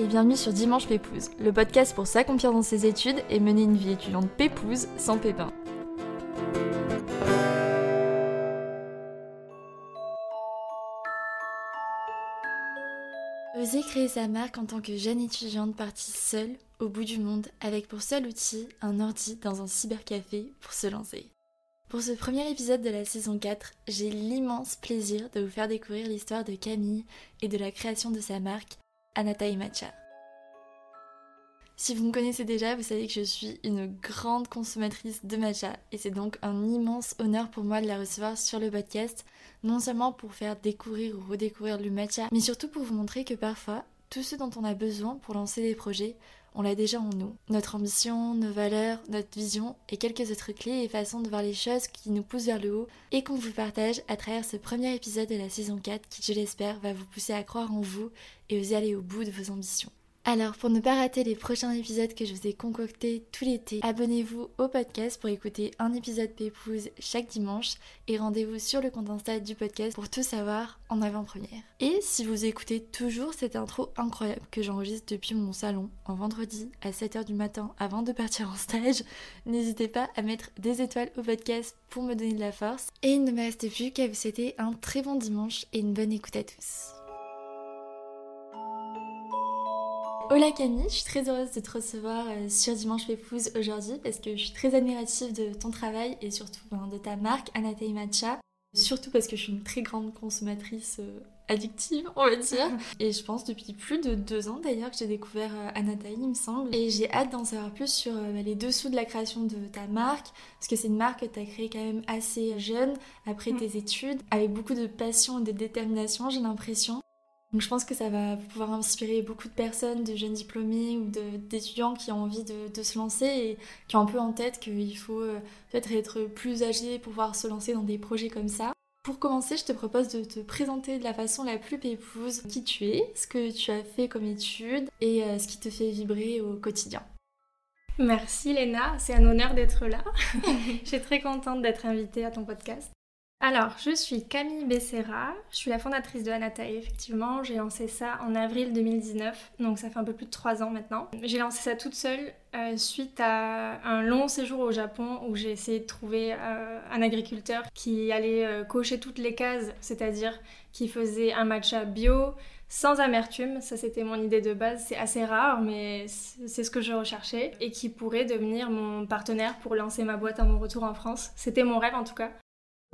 et bienvenue sur Dimanche Pépouze, le podcast pour s'accomplir dans ses études et mener une vie étudiante pépouze sans pépin. Oser créer sa marque en tant que jeune étudiante partie seule au bout du monde avec pour seul outil un ordi dans un cybercafé pour se lancer. Pour ce premier épisode de la saison 4, j'ai l'immense plaisir de vous faire découvrir l'histoire de Camille et de la création de sa marque, Anata et Matcha. Si vous me connaissez déjà, vous savez que je suis une grande consommatrice de matcha et c'est donc un immense honneur pour moi de la recevoir sur le podcast, non seulement pour faire découvrir ou redécouvrir le matcha, mais surtout pour vous montrer que parfois, tout ce dont on a besoin pour lancer des projets, on l'a déjà en nous. Notre ambition, nos valeurs, notre vision et quelques autres clés et façons de voir les choses qui nous poussent vers le haut et qu'on vous partage à travers ce premier épisode de la saison 4 qui, je l'espère, va vous pousser à croire en vous et oser aller au bout de vos ambitions. Alors, pour ne pas rater les prochains épisodes que je vous ai concoctés tout l'été, abonnez-vous au podcast pour écouter un épisode Pépouze chaque dimanche et rendez-vous sur le compte Insta du podcast pour tout savoir en avant-première. Et si vous écoutez toujours cette intro incroyable que j'enregistre depuis mon salon en vendredi à 7h du matin avant de partir en stage, n'hésitez pas à mettre des étoiles au podcast pour me donner de la force. Et il ne me reste plus qu'à vous souhaiter un très bon dimanche et une bonne écoute à tous. Hola Camille, je suis très heureuse de te recevoir euh, sur Dimanche Pépouze aujourd'hui parce que je suis très admirative de ton travail et surtout ben, de ta marque Anatei Matcha. Surtout parce que je suis une très grande consommatrice euh, addictive, on va dire. Et je pense depuis plus de deux ans d'ailleurs que j'ai découvert euh, Anatei, il me semble. Et j'ai hâte d'en savoir plus sur bah, les dessous de la création de ta marque, parce que c'est une marque que tu as créée quand même assez jeune, après mm. tes études, avec beaucoup de passion et de détermination, j'ai l'impression. Donc je pense que ça va pouvoir inspirer beaucoup de personnes, de jeunes diplômés ou d'étudiants qui ont envie de, se lancer et qui ont un peu en tête qu'il faut euh, peut-être être plus âgé pour pouvoir se lancer dans des projets comme ça. Pour commencer, je te propose de te présenter de la façon la plus pépouse qui tu es, ce que tu as fait comme étude et euh, ce qui te fait vibrer au quotidien. Merci Léna, c'est un honneur d'être là. je suis très contente d'être invitée à ton podcast. Alors, je suis Camille Becerra, je suis la fondatrice de Anatae, effectivement. J'ai lancé ça en avril 2019, donc ça fait un peu plus de trois ans maintenant. J'ai lancé ça toute seule euh, suite à un long séjour au Japon où j'ai essayé de trouver euh, un agriculteur qui allait euh, cocher toutes les cases, c'est-à-dire qui faisait un matcha bio, sans amertume, ça c'était mon idée de base, c'est assez rare mais c'est ce que je recherchais et qui pourrait devenir mon partenaire pour lancer ma boîte à mon retour en France. C'était mon rêve en tout cas.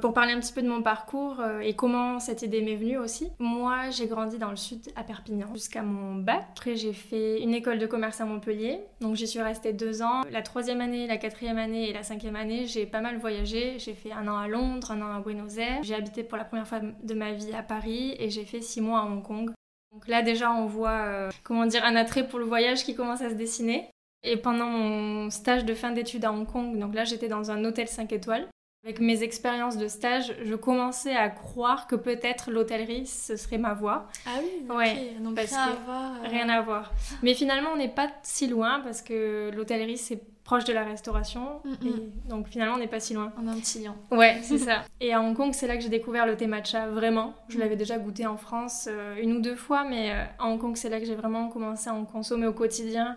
Pour parler un petit peu de mon parcours euh, et comment cette idée m'est venue aussi, moi j'ai grandi dans le sud à Perpignan jusqu'à mon bac. Après j'ai fait une école de commerce à Montpellier, donc j'y suis restée deux ans. La troisième année, la quatrième année et la cinquième année, j'ai pas mal voyagé. J'ai fait un an à Londres, un an à Buenos Aires. J'ai habité pour la première fois de ma vie à Paris et j'ai fait six mois à Hong Kong. Donc là déjà on voit, euh, comment dire, un attrait pour le voyage qui commence à se dessiner. Et pendant mon stage de fin d'études à Hong Kong, donc là j'étais dans un hôtel 5 étoiles. Avec mes expériences de stage, je commençais à croire que peut-être l'hôtellerie, ce serait ma voie. Ah oui, ouais, donc rien à voir. Euh. Rien à voir. Mais finalement, on n'est pas si loin parce que l'hôtellerie, c'est proche de la restauration. Mm, mm. Et donc finalement, on n'est pas si loin. On a un petit lien. Ouais, c'est ça. Et à Hong Kong, c'est là que j'ai découvert le thé matcha, vraiment. Je mm. l'avais déjà goûté en France euh, une ou deux fois, mais euh, à Hong Kong, c'est là que j'ai vraiment commencé à en consommer au quotidien.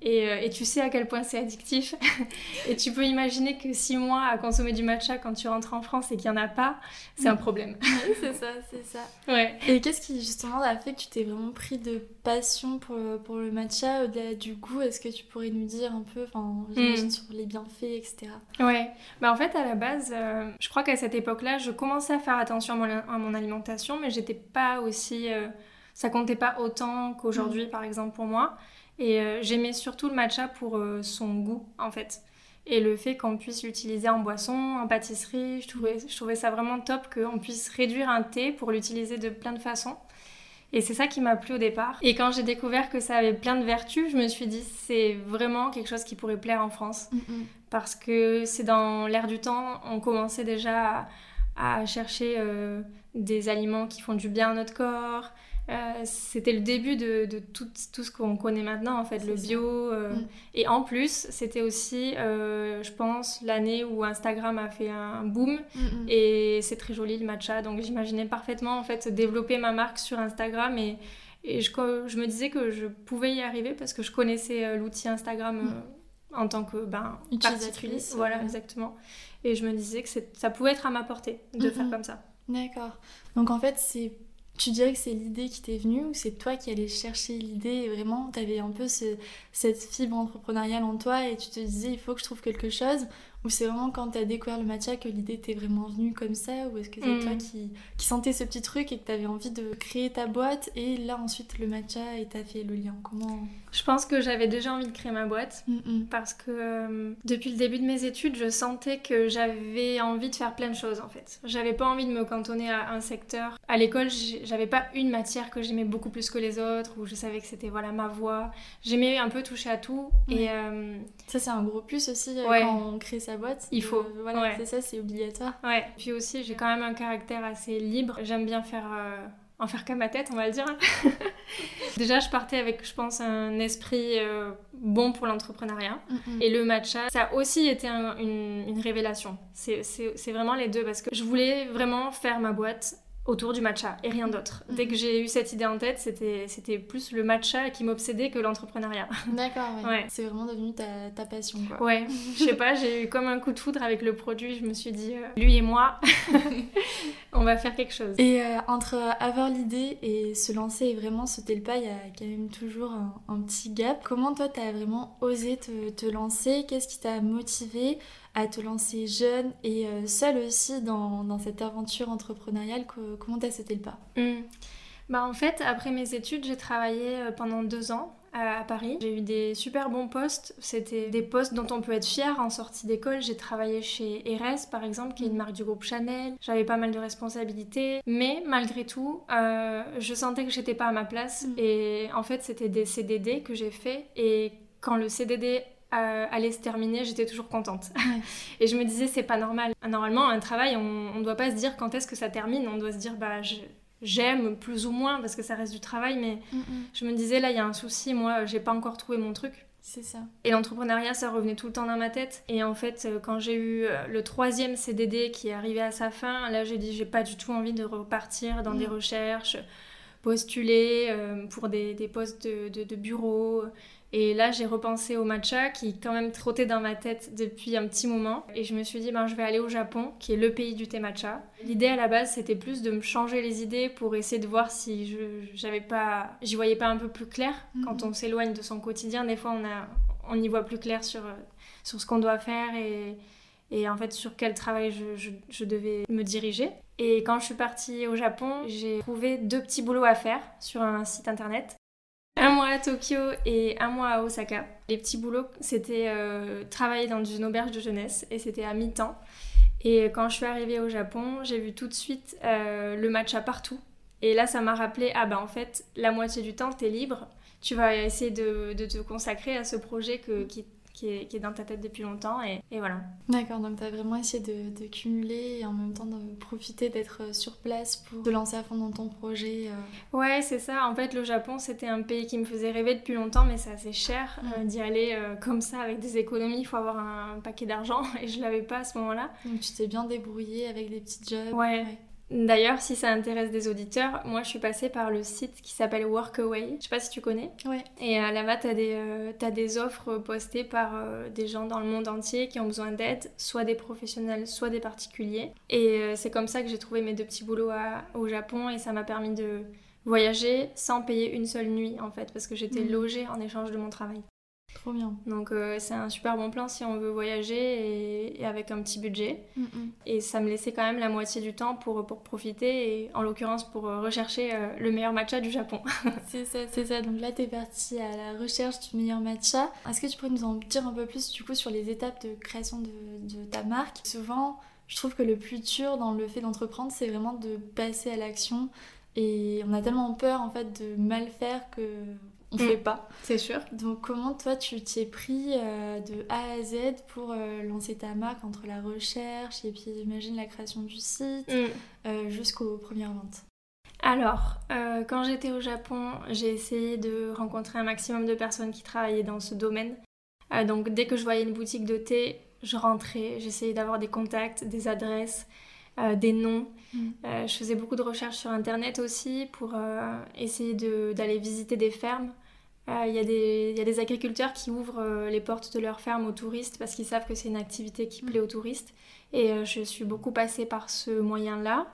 Et, euh, et, tu sais à quel point c'est addictif. et tu peux imaginer que six mois à consommer du matcha quand tu rentres en France et qu'il n'y en a pas, c'est un problème. c'est ça, c'est ça. Ouais. Et qu'est-ce qui justement a fait que tu t'es vraiment pris de passion pour, pour le matcha, au-delà du goût Est-ce que tu pourrais nous dire un peu, enfin, j'imagine mm. sur les bienfaits, etc. Ouais, bah en fait à la base, euh, je crois qu'à cette époque-là, je commençais à faire attention à mon, alimentation, mais j'étais pas aussi, euh, ça comptait pas autant qu'aujourd'hui mm. par exemple pour moi. Et euh, j'aimais surtout le matcha pour son goût en fait. Et le fait qu'on puisse l'utiliser en boisson, en pâtisserie, je trouvais, je trouvais ça vraiment top qu'on puisse réduire un thé pour l'utiliser de plein de façons. Et c'est ça qui m'a plu au départ. Et quand j'ai découvert que ça avait plein de vertus, je me suis dit c'est vraiment quelque chose qui pourrait plaire en France. Mm, mm. Parce que c'est dans l'air du temps, on commençait déjà à, chercher euh, des aliments qui font du bien à notre corps, euh, c'était le début de, tout, tout, ce qu'on connaît maintenant, en fait, le bio. Euh, mm. Et en plus, c'était aussi, euh, je pense, l'année où Instagram a fait un boom. Mm, mm. Et c'est très joli le matcha. Donc j'imaginais parfaitement, en fait, développer ma marque sur Instagram et, Et je, je, me disais que je pouvais y arriver parce que je connaissais l'outil Instagram mm. en tant que ben, utilisatrice. Voilà, exactement. Et je me disais que ça pouvait être à ma portée de faire comme ça. D'accord. Donc en fait, c'est tu dirais que c'est l'idée qui t'est venue ou c'est toi qui allais chercher l'idée vraiment tu avais un peu cette fibre entrepreneuriale en toi et tu te disais il faut que je trouve quelque chose ou c'est vraiment quand tu as découvert le matcha que l'idée t'est vraiment venue comme ça Ou est-ce que c'est toi mm. qui, qui sentais ce petit truc et que tu avais envie de créer ta boîte et là ensuite le matcha et t'as fait le lien? Comment? Je pense que j'avais déjà envie de créer ma boîte mm, mm. parce que euh, depuis le début de mes études, je sentais que j'avais envie de faire plein de choses en fait. J'avais pas envie de me cantonner à un secteur. À l'école, j'avais pas une matière que j'aimais beaucoup plus que les autres où je savais que c'était voilà ma voie. J'aimais un peu toucher à tout et euh, ça c'est un gros plus aussi euh, quand on crée sa boîte. Il faut. voilà, c'est ça, c'est obligatoire. Ouais. Puis aussi, j'ai quand même un caractère assez libre. J'aime bien faire. Euh, en faire qu'à ma tête, on va le dire. Déjà, je partais avec, je pense, un esprit euh, bon pour l'entrepreneuriat. Et le matcha, ça a aussi été une, une révélation. C'est vraiment les deux parce que je voulais vraiment faire ma boîte autour du matcha et rien d'autre. Dès que j'ai eu cette idée en tête, c'était, c'était plus le matcha qui m'obsédait que l'entrepreneuriat. D'accord, ouais. C'est vraiment devenu ta, ta, passion, quoi. Ouais, je sais pas, j'ai eu comme un coup de foudre avec le produit. Je me suis dit, euh, lui et moi, on va faire quelque chose. Et euh, entre avoir l'idée et se lancer et vraiment sauter le pas, il y a quand même toujours un, petit gap. Comment toi, t'as vraiment osé te, te lancer? Qu'est-ce qui t'a motivé? À te lancer jeune et euh, seule aussi dans, dans, cette aventure entrepreneuriale. comment t'as sauté le pas? Hmm. bah En fait, après mes études, j'ai travaillé euh, pendant deux ans à Paris. J'ai eu des super bons postes. C'était des postes dont on peut être fier en sortie d'école. J'ai travaillé chez Eres, par exemple, qui est une marque du groupe Chanel. J'avais pas mal de responsabilités. Mais malgré tout, euh, je sentais que j'étais pas à ma place. Hmm. Et en fait, c'était des CDD que j'ai fait. Et quand le CDD euh, allait se terminer, j'étais toujours contente. et je me disais, c'est pas normal. Normalement, un travail, on ne doit pas se dire quand est-ce que ça termine, on doit se dire, bah, j'aime plus ou moins parce que ça reste du travail, mais je me disais, là, il y a un souci, moi, j'ai pas encore trouvé mon truc. C'est ça. Et l'entrepreneuriat, ça revenait tout le temps dans ma tête. Et en fait, euh, quand j'ai eu euh, le troisième CDD qui est arrivé à sa fin, là, j'ai dit, j'ai pas du tout envie de repartir dans des mm. recherches, postuler pour des, des postes de, de, de bureau. Et là, j'ai repensé au matcha qui quand même trottait dans ma tête depuis un petit moment. Et je me suis dit, ben, je vais aller au Japon, qui est le pays du thé matcha. L'idée à la base, c'était plus de me changer les idées pour essayer de voir si je j'avais pas, j'y voyais pas un peu plus clair. Mhm. Quand on s'éloigne de son quotidien, des fois, on, a, on y voit plus clair sur, sur ce qu'on doit faire et, et en fait sur quel travail je, je, je, devais me diriger. Et quand je suis partie au Japon, j'ai trouvé deux petits boulots à faire sur un site internet un mois à Tokyo et un mois à Osaka. Les petits boulots, c'était euh, travailler dans une auberge de jeunesse et c'était à mi-temps. Et quand je suis arrivée au Japon, j'ai vu tout de suite euh, le matcha partout. Et là, ça m'a rappelé, ah bah en fait, la moitié du temps, t'es libre. Tu vas essayer de, te consacrer à ce projet que, qui est, dans ta tête depuis longtemps et, voilà. D'accord, donc tu as vraiment essayé de, cumuler et en même temps de profiter d'être euh, sur place pour te lancer à fond dans ton projet. Euh. Ouais, c'est ça. En fait, le Japon, c'était un pays qui me faisait rêver depuis longtemps, mais c'est assez cher euh, d'y aller comme ça avec des économies. Il faut avoir un paquet d'argent et je l'avais pas à ce moment-là. Donc tu t'es bien débrouillée avec des petits jobs. ouais. D'ailleurs, si ça intéresse des auditeurs, moi je suis passée par le site qui s'appelle Workaway. Je sais pas si tu connais. Ouais. Et euh, là-bas, tu as, euh, des offres postées par euh, des gens dans le monde entier qui ont besoin d'aide, soit des professionnels, soit des particuliers. Et c'est comme ça que j'ai trouvé mes deux petits boulots au Japon et ça m'a permis de voyager sans payer une seule nuit en fait, parce que j'étais mmh. logée en échange de mon travail. Trop bien. Donc euh, c'est un super bon plan si on veut voyager et, avec un petit budget. Mm, mm. Et ça me laissait quand même la moitié du temps pour, pour profiter et en l'occurrence pour euh, rechercher euh, le meilleur matcha du Japon. c'est ça, c'est ça. Donc là tu es partie à la recherche du meilleur matcha. Est-ce que tu pourrais nous en dire un peu plus du coup sur les étapes de création de, de ta marque? Souvent je trouve que le plus dur dans le fait d'entreprendre c'est vraiment de passer à l'action et on a tellement peur en fait de mal faire que on mm. fait pas. C'est sûr. Donc comment toi tu t'es pris euh, de A à Z pour euh, lancer ta marque entre la recherche et puis j'imagine la création du site mm. euh, jusqu'aux premières ventes? Alors, quand j'étais au Japon, j'ai essayé de rencontrer un maximum de personnes qui travaillaient dans ce domaine. donc, dès que je voyais une boutique de thé, je rentrais, j'essayais d'avoir des contacts, des adresses, des noms. Mm. je faisais beaucoup de recherches sur Internet aussi pour essayer d'aller visiter des fermes. Il y, y, a des agriculteurs qui ouvrent les portes de leur ferme aux touristes parce qu'ils savent que c'est une activité qui plaît aux touristes. Et je suis beaucoup passée par ce moyen-là.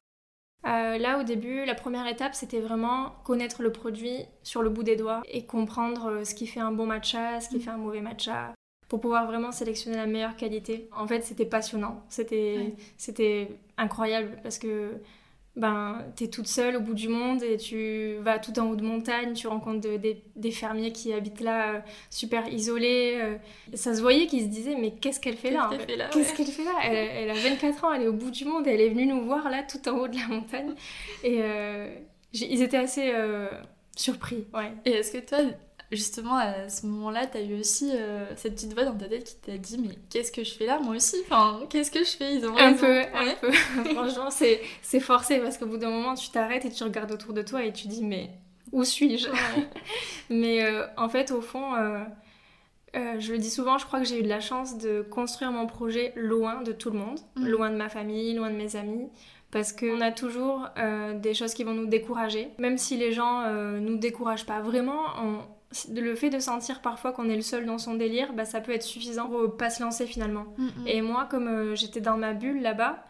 Euh, là, au début, la première étape, c'était vraiment connaître le produit sur le bout des doigts et comprendre euh, ce qui fait un bon matcha, ce qui mm. fait un mauvais matcha, pour pouvoir vraiment sélectionner la meilleure qualité. En fait, c'était passionnant, c'était incroyable parce que ben, tu es toute seule au bout du monde et tu vas tout en haut de montagne, tu rencontres des, fermiers qui habitent là, euh, super isolés. Euh. ça se voyait qu'ils se disaient, mais qu'est-ce qu'elle fait, là Qu'est-ce qu'elle fait là elle, a 24 ans, elle est au bout du monde, elle est venue nous voir là, tout en haut de la montagne. Et euh, ils étaient assez surpris. Ouais. Et est-ce que toi, justement, à ce moment-là, tu as eu aussi euh, cette petite voix dans ta tête qui t'a dit Mais qu'est-ce que je fais là, moi aussi? Enfin, qu'est-ce que je fais? Ils ont Un peu, un peu. Franchement, c'est forcé parce qu'au bout d'un moment, tu t'arrêtes et tu regardes autour de toi et tu dis Mais où suis-je? Mais euh, en fait, au fond, euh, je le dis souvent, je crois que j'ai eu de la chance de construire mon projet loin de tout le monde, mm. loin de ma famille, loin de mes amis. Parce qu'on a toujours des choses qui vont nous décourager. Même si les gens ne nous découragent pas vraiment, on, le fait de sentir parfois qu'on est le seul dans son délire, bah, ça peut être suffisant pour pas se lancer finalement. Mm, mm. Et moi, comme euh, j'étais dans ma bulle là-bas,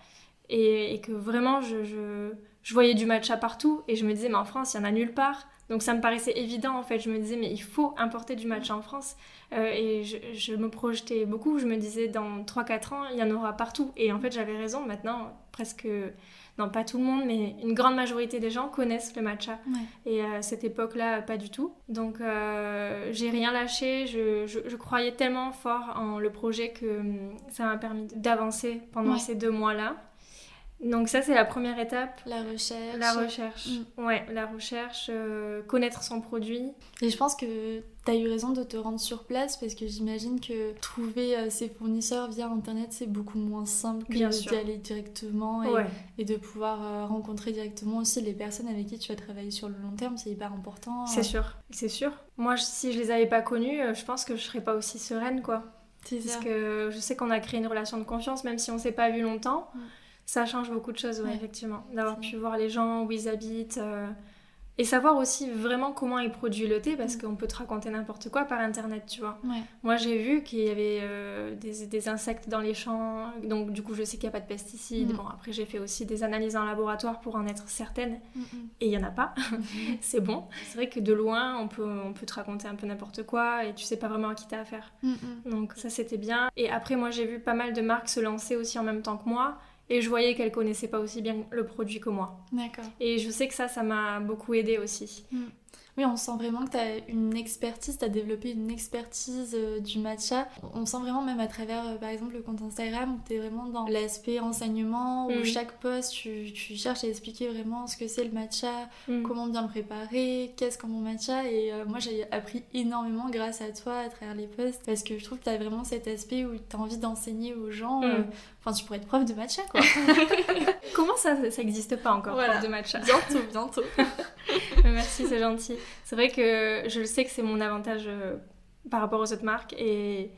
et, que vraiment je, je, voyais du matcha partout, et je me disais, mais en France, il y en a nulle part. Donc ça me paraissait évident en fait. Je me disais, mais il faut importer du matcha en France. Euh, et je, je, me projetais beaucoup. Je me disais, dans 3-4 ans, il y en aura partout. Et en fait, j'avais raison. Maintenant, presque non pas tout le monde, mais une grande majorité des gens connaissent le matcha. Et à cette époque-là, pas du tout. Donc euh, j'ai rien lâché, je, je, croyais tellement fort en le projet que hum, ça m'a permis d'avancer pendant ces deux mois-là. Donc ça, c'est la première étape. La recherche. La recherche. Mm. Ouais, la recherche, euh, connaître son produit. Et je pense que tu as eu raison de te rendre sur place parce que j'imagine que trouver euh, ses fournisseurs via Internet, c'est beaucoup moins simple que d'y aller directement et, de pouvoir euh, rencontrer directement aussi les personnes avec qui tu vas travailler sur le long terme. C'est hyper important. C'est sûr, c'est sûr. Moi, si je les avais pas connus, je pense que je serais pas aussi sereine, quoi. C'est Parce que je sais qu'on a créé une relation de confiance, même si on s'est pas vu longtemps. Mm. Ça change beaucoup de choses, effectivement. D'avoir pu voir les gens, où ils habitent. Euh, et savoir aussi vraiment comment ils produisent le thé, parce mm. qu'on peut te raconter n'importe quoi par internet, tu vois. Moi, j'ai vu qu'il y avait euh, des, insectes dans les champs, donc du coup, je sais qu'il n'y a pas de pesticides. Mm. Bon, après, j'ai fait aussi des analyses en laboratoire pour en être certaine, mm, et il n'y en a pas. c'est bon. C'est vrai que de loin, on peut, on peut te raconter un peu n'importe quoi, et tu sais pas vraiment à qui t'as affaire. Donc, ça, c'était bien. Et après, moi, j'ai vu pas mal de marques se lancer aussi en même temps que moi. Et je voyais qu'elle connaissait pas aussi bien le produit que moi. D'accord. Et je sais que ça, ça m'a beaucoup aidé aussi. Mm. Oui, on sent vraiment que tu as une expertise, tu as développé une expertise euh, du matcha. On sent vraiment même à travers, euh, par exemple, le compte Instagram, où tu es vraiment dans l'aspect renseignement, où mm. chaque post, tu, cherches à expliquer vraiment ce que c'est le matcha, mm. comment bien le préparer, qu'est-ce qu'un bon matcha. Et euh, moi, j'ai appris énormément grâce à toi à travers les posts, parce que je trouve que tu as vraiment cet aspect où tu as envie d'enseigner aux gens. Mm. Enfin, tu pourrais être prof de matcha, quoi. Comment ça, ça n'existe pas encore, prof de matcha? Bientôt, bientôt. Merci, c'est gentil. C'est vrai que je le sais que c'est mon avantage euh, par rapport aux autres marques et,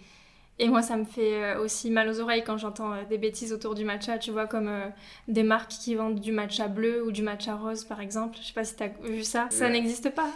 et moi ça me fait euh, aussi mal aux oreilles quand j'entends euh, des bêtises autour du matcha, tu vois, comme des marques qui vendent du matcha bleu ou du matcha rose par exemple. Je sais pas si tu as vu ça. Ça n'existe pas.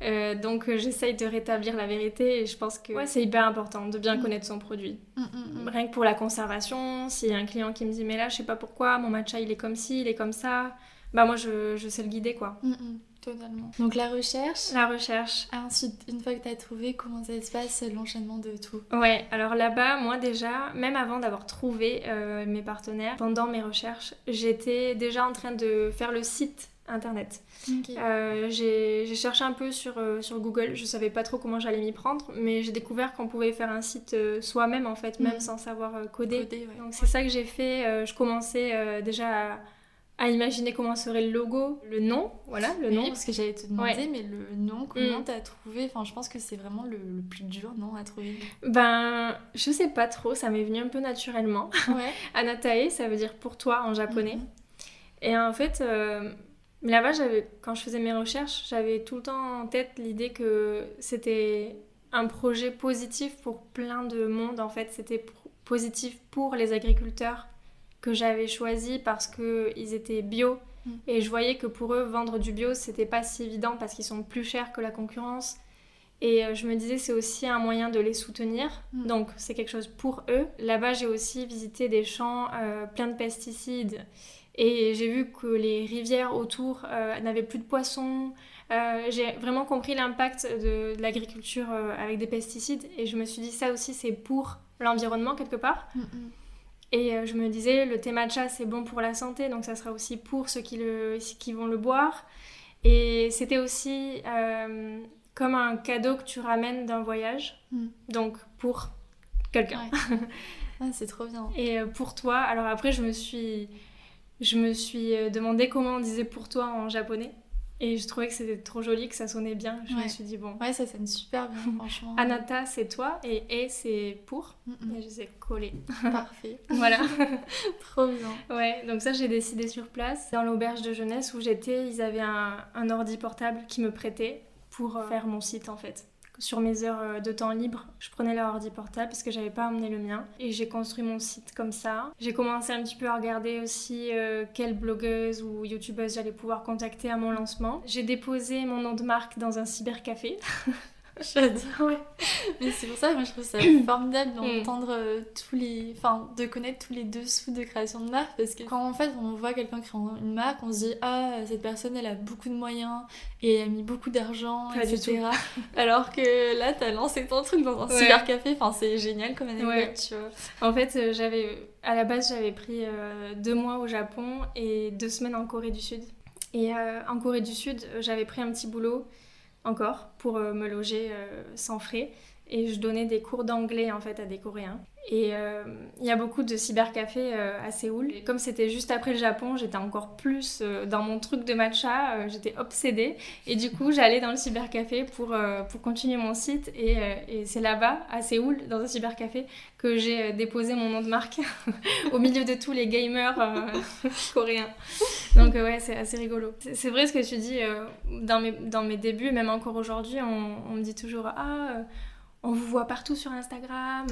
donc j'essaye de rétablir la vérité et je pense que c'est hyper important de bien mm. connaître son produit. Mm, mm, Rien que pour la conservation, s'il y a un client qui me dit mais là je sais pas pourquoi, mon matcha il est comme ci, il est comme ça bah moi je, je sais le guider quoi. Mm, mm, totalement. Donc la recherche. La recherche. ensuite, une fois que tu as trouvé, comment ça se passe l'enchaînement de tout? Ouais, alors là-bas, moi déjà, même avant d'avoir trouvé euh, mes partenaires, pendant mes recherches, j'étais déjà en train de faire le site internet. Euh, j'ai cherché un peu sur, euh, sur Google, je savais pas trop comment j'allais m'y prendre, mais j'ai découvert qu'on pouvait faire un site soi-même en fait, même mm. sans savoir coder. Donc c'est ça que j'ai fait. je commençais déjà à à imaginer comment serait le logo, le nom, voilà, le nom. parce que j'allais te demander, mais le nom, comment mm. t'as trouvé? Enfin, je pense que c'est vraiment le, plus dur, non, à trouver Ben, je sais pas trop, ça m'est venu un peu naturellement. Ouais. Anatae, ça veut dire pour toi en japonais. Mhm. Et en fait, euh, là-bas, quand je faisais mes recherches, j'avais tout le temps en tête l'idée que c'était un projet positif pour plein de monde, en fait. C'était positif pour les agriculteurs que j'avais choisis parce qu'ils étaient bio. Mm. Et je voyais que pour eux, vendre du bio, c'était pas si évident parce qu'ils sont plus chers que la concurrence. Et euh, je me disais, c'est aussi un moyen de les soutenir. Mm. Donc, c'est quelque chose pour eux. Là-bas, j'ai aussi visité des champs euh, pleins de pesticides. Et j'ai vu que les rivières autour euh, n'avaient plus de poissons. Euh, j'ai vraiment compris l'impact de, de l'agriculture avec des pesticides. Et je me suis dit, ça aussi, c'est pour l'environnement quelque part. Mm. Et euh, je me disais, le thé matcha, c'est bon pour la santé, donc ça sera aussi pour ceux qui, le, qui vont le boire. Et c'était aussi euh, comme un cadeau que tu ramènes d'un voyage, Mm. donc pour quelqu'un. Ouais. Ah, c'est trop bien. Et euh, pour toi, alors après, je me suis, je me suis demandé comment on disait pour toi en japonais. Et je trouvais que c'était trop joli, que ça sonnait bien. Je me suis dit, bon, Ouais, ça sonne super bien, franchement. Anata, c'est toi, et E, c'est pour. Mm, mm. Et je les ai collés. Parfait. voilà. Trop bien. Ouais, donc ça j'ai décidé sur place. Dans l'auberge de jeunesse où j'étais, ils avaient un, un ordi portable qui me prêtait pour euh, faire mon site en fait. Sur mes heures euh, de temps libre, je prenais leur ordi portable parce que j'avais pas amené le mien et j'ai construit mon site comme ça. J'ai commencé un petit peu à regarder aussi euh, quelle blogueuse ou youtubeuse j'allais pouvoir contacter à mon lancement. J'ai déposé mon nom de marque dans un cybercafé. J'adore. Ouais. Mais c'est pour ça que moi je trouve ça formidable d'entendre euh, tous les. Enfin, de connaître tous les dessous de création de marque parce que quand en fait on voit quelqu'un créer une marque, on se dit Ah, cette personne elle a beaucoup de moyens et elle a mis beaucoup d'argent, etc. Alors que là t'as lancé ton truc dans un Ouais. cybercafé, enfin c'est génial comme anecdote, Ouais. tu vois. En fait, euh, j'avais à la base j'avais pris euh, deux mois au Japon et deux semaines en Corée du Sud. Et euh, en Corée du Sud, j'avais pris un petit boulot encore pour euh, me loger euh, sans frais et je donnais des cours d'anglais en fait à des Coréens. Et euh, il y a beaucoup de cybercafés euh, à Séoul. Comme c'était juste après le Japon, j'étais encore plus euh, dans mon truc de matcha, j'étais obsédée. Et du coup, j'allais dans le cybercafé pour, pour continuer mon site. Et, c'est là-bas, à Séoul, dans un cybercafé, que j'ai déposé mon nom de marque au milieu de tous les gamers coréens. Donc ouais, c'est assez rigolo. C'est vrai ce que tu dis, dans, mes, dans mes débuts, même encore aujourd'hui, on, me dit toujours « Ah, on vous voit partout sur Instagram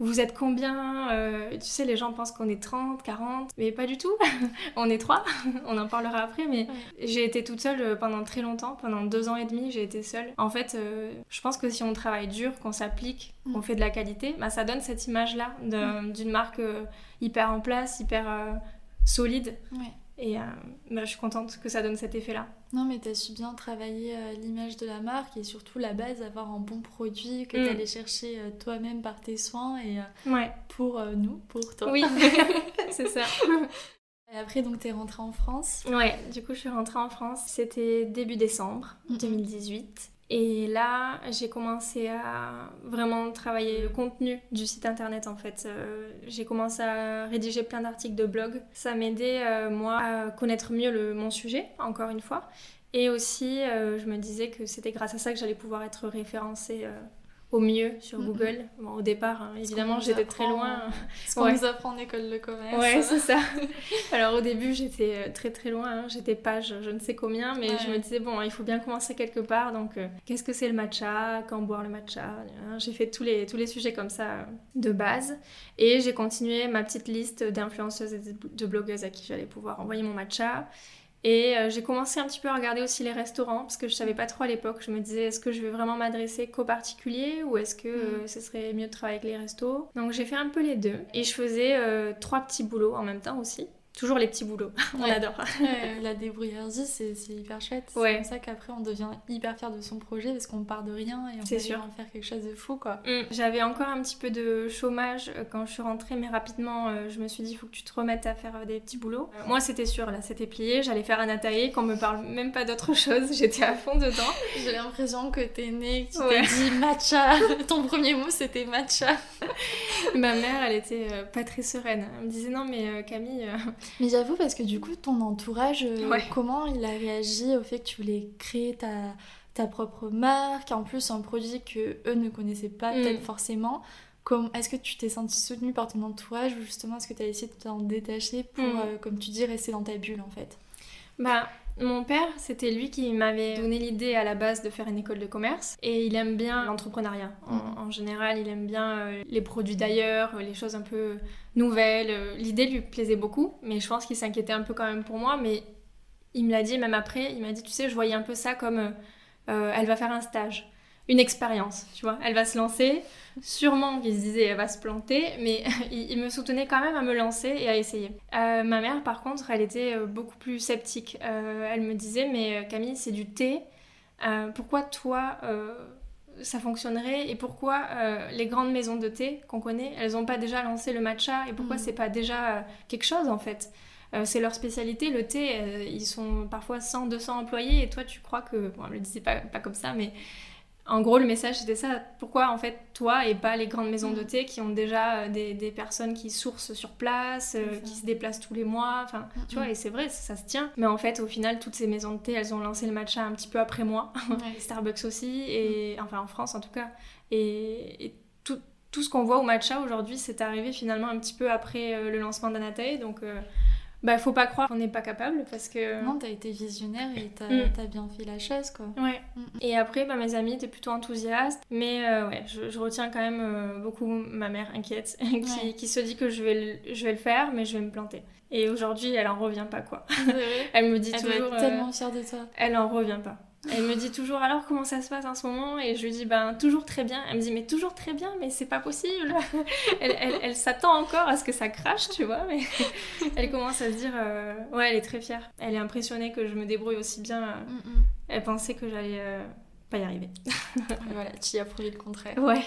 vous êtes combien Euh, Tu sais, les gens pensent qu'on est 30, 40, mais pas du tout. on est trois, on en parlera après, mais j'ai été toute seule euh, pendant très longtemps, pendant deux ans et demi, j'ai été seule. En fait, euh, je pense que si on travaille dur, qu'on s'applique, qu'on Mm. fait de la qualité, bah, ça donne cette image-là de- d'une marque euh, hyper en place, hyper solide. Ouais. Et euh, bah, je suis contente que ça donne cet effet-là. Non, mais t'as su bien travailler euh, l'image de la marque et surtout la base, avoir un bon produit que Mm. t'allais chercher euh, toi-même par tes soins et Ouais, pour nous, pour toi. oui, c'est ça. Et après, donc, t'es rentrée en France. Ouais, du coup, je suis rentrée en France. C'était début décembre Mhm. 2018. Et là, j'ai commencé à vraiment travailler le contenu du site internet en fait. Euh, j'ai commencé à rédiger plein d'articles de blog. Ça m'aidait, euh, moi, à connaître mieux mon sujet, encore une fois. Et aussi, euh, je me disais que c'était grâce à ça que j'allais pouvoir être référencée au mieux sur. Google. Bon, au départ, hein, évidemment, j'étais très loin. Ce qu'on Ouais. nous apprend en école de commerce. Ouais, c'est ça. Alors au début, j'étais euh, très très loin, hein. j'étais page je ne sais combien, mais Ouais. je me disais, bon, il faut bien commencer quelque part, donc euh, qu'est-ce que c'est le matcha, quand boire le matcha hein. J'ai fait tous les, tous les sujets comme ça euh, de base, et j'ai continué ma petite liste d'influenceuses et de blogueuses à qui j'allais pouvoir envoyer mon matcha. Et euh, j'ai commencé un petit peu à regarder aussi les restaurants parce que je savais pas trop à l'époque. Je me disais est-ce que je vais vraiment m'adresser qu'aux particuliers ou est-ce que euh, ce serait mieux de travailler avec les restos? Donc j'ai fait un peu les deux et je faisais euh, trois petits boulots en même temps aussi. Toujours les petits boulots, on Ouais. adore. Ouais, la débrouillardise, c'est c'est hyper chouette. C'est Ouais. comme ça qu'après, on devient hyper fier de son projet parce qu'on part de rien et on C'est peut sûr. en faire quelque chose de fou, quoi. Mm. J'avais encore un petit peu de chômage euh, quand je suis rentrée, mais rapidement, euh, je me suis dit, il faut que tu te remettes à faire euh, des petits boulots. Moi, c'était sûr, là, c'était plié. J'allais faire un atelier, qu'on me parle même pas d'autre chose. J'étais à fond dedans. J'ai l'impression que t'es née, que tu Ouais. t'es dit matcha. Ton premier mot, c'était matcha. Ma mère, elle était euh, pas très sereine. Elle me disait, non, mais euh, Camille, euh, Mais j'avoue, parce que du coup, ton entourage, euh, Ouais. comment il a réagi au fait que tu voulais créer ta, ta propre marque, en plus un produit que eux ne connaissaient pas Mm. peut-être forcément Comme- Est-ce que tu t'es sentie soutenue par ton entourage ou justement est-ce que tu as essayé de t'en détacher pour, Mm. euh, comme tu dis, rester dans ta bulle en fait? Bah, mon père, c'était lui qui m'avait donné l'idée à la base de faire une école de commerce et il aime bien l'entrepreneuriat. En, général, il aime bien euh, les produits d'ailleurs, les choses un peu nouvelles. Euh, l'idée lui plaisait beaucoup, mais je pense qu'il s'inquiétait un peu quand même pour moi. Mais il me l'a dit même après, il m'a dit, tu sais, je voyais un peu ça comme euh, elle va faire un stage une expérience, tu vois. Elle va se lancer, sûrement qu'il se disait elle va se planter, mais il, me soutenait quand même à me lancer et à essayer. Euh, ma mère, par contre, elle était euh, beaucoup plus sceptique. Euh, elle me disait mais Camille, c'est du thé. pourquoi toi ça fonctionnerait et pourquoi les grandes maisons de thé qu'on connaît, elles n'ont pas déjà lancé le matcha et pourquoi mm. c'est pas déjà quelque chose en fait? C'est leur spécialité, le thé, ils sont parfois 100, 200 employés et toi tu crois que, bon, elle le disait pas, pas comme ça, mais en gros, le message c'était ça. Pourquoi en fait toi et pas les grandes maisons de mm. thé qui ont déjà euh, des, personnes qui sourcent sur place, euh, qui se déplacent tous les mois. Enfin, mm, tu vois, mm. et c'est vrai, ça, se tient. Mais en fait, au final, toutes ces maisons de thé, elles ont lancé le matcha un petit peu après moi. Starbucks aussi, et enfin en France en tout cas. Et, tout, tout, ce qu'on voit au matcha aujourd'hui, c'est arrivé finalement un petit peu après euh, le lancement d'Anatae. Donc bah faut pas croire qu'on n'est pas capable parce que non t'as été visionnaire et t'as mm. bien fait la chaise quoi. Ouais. Mm. et après bah, mes amis étaient plutôt enthousiastes mais euh, ouais je, retiens quand même euh, beaucoup ma mère inquiète qui, qui, se dit que je vais le, je vais le faire mais je vais me planter. Et aujourd'hui elle en revient pas quoi. Elle me dit elle toujours doit être tellement fière de toi. elle en revient pas elle me dit toujours alors comment ça se passe en ce moment? Et je lui dis ben toujours très bien. Elle me dit mais toujours très bien mais c'est pas possible. elle, elle, s'attend encore à ce que ça crache tu vois mais elle commence à se dire euh, ouais elle est très fière. Elle est impressionnée que je me débrouille aussi bien. Mm, mm. Elle pensait que j'allais euh, pas y arriver. voilà tu y as prouvé le contraire. Ouais.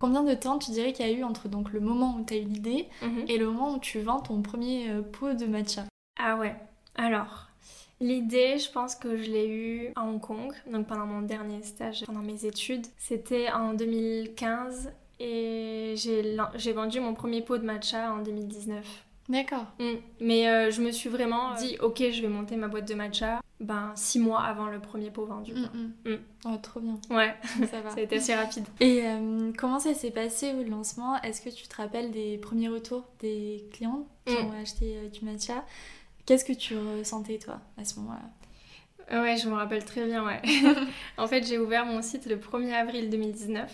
Combien de temps tu dirais qu'il y a eu entre donc le moment où tu as eu l'idée mm-hmm. et le moment où tu vends ton premier euh, pot de matcha? Ah ouais. Alors, L'idée, je pense que je l'ai eue à Hong Kong, donc pendant mon dernier stage, pendant mes études. C'était en 2015 et j'ai vendu mon premier pot de matcha en 2019. D'accord. Mm. Mais euh, je me suis vraiment dit, ok, je vais monter ma boîte de matcha, ben six mois avant le premier pot vendu. Mm, mm. Oh, trop bien. Ouais, ça va. ça a été assez rapide. Et euh, comment ça s'est passé au lancement? Est-ce que tu te rappelles des premiers retours des clients qui ont acheté euh, du matcha? Qu'est-ce que tu ressentais toi à ce moment-là? Ouais, je me rappelle très bien, ouais. en fait, j'ai ouvert mon site le 1er avril 2019.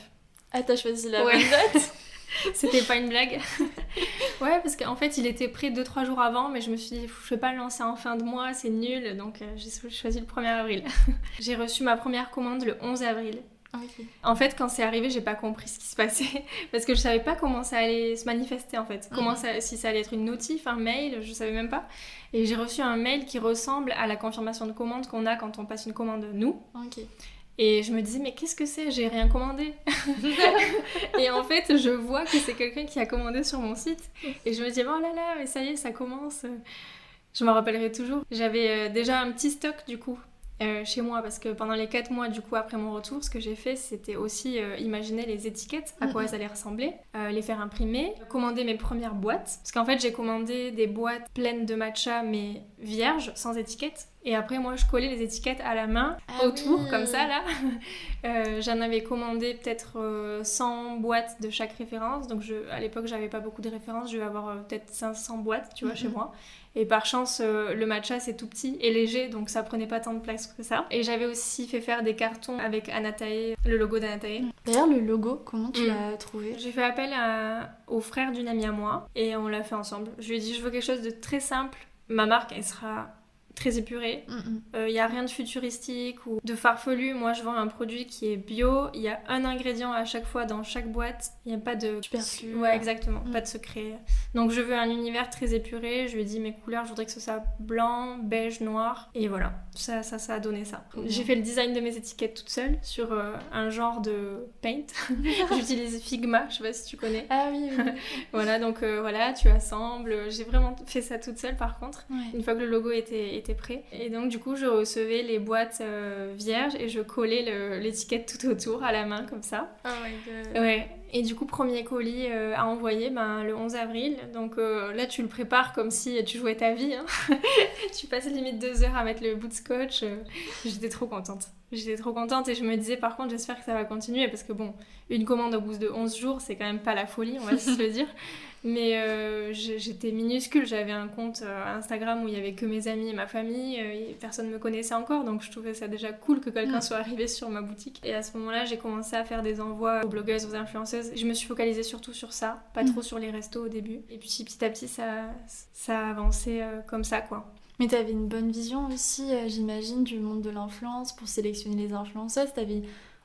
Ah, t'as choisi la bonne date? C'était pas une blague. ouais, parce qu'en fait, il était prêt 2-3 jours avant, mais je me suis dit, je vais pas le lancer en fin de mois, c'est nul, donc euh, j'ai choisi le 1er avril. j'ai reçu ma première commande le 11 avril. En fait, quand c'est arrivé, j'ai pas compris ce qui se passait parce que je savais pas comment ça allait se manifester en fait. Comment ça, si ça allait être une notif, un mail, je savais même pas. Et j'ai reçu un mail qui ressemble à la confirmation de commande qu'on a quand on passe une commande nous. Et je me disais, mais qu'est-ce que c'est? J'ai rien commandé. et en fait, je vois que c'est quelqu'un qui a commandé sur mon site. Et je me dis, oh là là, mais ça y est, ça commence. Je me rappellerai toujours. J'avais euh, déjà un petit stock du coup euh, chez moi parce que pendant les 4 mois du coup après mon retour ce que j'ai fait c'était aussi euh, imaginer les étiquettes à quoi elles allaient ressembler euh, les faire imprimer commander mes premières boîtes. Parce qu'en fait j'ai commandé des boîtes pleines de matcha mais vierges sans étiquette et après moi je collais les étiquettes à la main ah autour comme ça là j'en avais commandé peut-être 100 boîtes de chaque référence donc je, à l'époque j'avais pas beaucoup de références je vais avoir peut-être 500 boîtes tu vois chez moi et par chance, euh, le matcha c'est tout petit et léger, donc ça prenait pas tant de place que ça. Et j'avais aussi fait faire des cartons avec Anatae, le logo d'Anatae. D'ailleurs, le logo, comment tu mm. l'as trouvé? J'ai fait appel au frère d'une amie à moi et on l'a fait ensemble. Je lui ai dit, je veux quelque chose de très simple. Ma marque, elle sera très épuré. Il mm, n'y mm. euh, a rien de futuristique ou de farfelu. Moi, je vends un produit qui est bio. Il y a un ingrédient à chaque fois dans chaque boîte. Il n'y a pas de... Superflu. Ouais, exactement. Mm. Pas de secret. Donc, je veux un univers très épuré. Je lui ai dit mes couleurs, je voudrais que ce soit blanc, beige, noir. Et voilà. Ça, ça, ça a donné ça. J'ai fait le design de mes étiquettes toute seule sur euh, un genre de paint. J'utilise Figma. Je sais pas si tu connais. Ah oui, voilà, donc euh, voilà, tu assembles. J'ai vraiment fait ça toute seule par contre. Une fois que le logo était était prêt. Et donc, du coup, je recevais les boîtes euh, vierges et je collais l'étiquette tout autour à la main, comme ça. Oh my god. Ouais. Et du coup, premier colis euh, à envoyer ben, le 11 avril. Donc euh, là, tu le prépares comme si tu jouais ta vie. Hein. tu passes limite deux heures à mettre le bout de scotch. J'étais trop contente. j'étais trop contente et je me disais par contre j'espère que ça va continuer parce que bon, une commande au bout de 11 jours c'est quand même pas la folie, on va se le dire. Mais euh, j'étais minuscule, j'avais un compte euh, Instagram où il y avait que mes amis et ma famille, euh, et personne me connaissait encore, donc je trouvais ça déjà cool que quelqu'un mm. soit arrivé sur ma boutique. Et à ce moment-là, j'ai commencé à faire des envois aux blogueuses, aux influenceuses. Je me suis focalisée surtout sur ça, pas mm. trop sur les restos au début. Et puis petit à petit, ça, ça a avancé comme ça, quoi. Mais tu avais une bonne vision aussi, j'imagine, du monde de l'influence pour sélectionner les influenceuses. Tu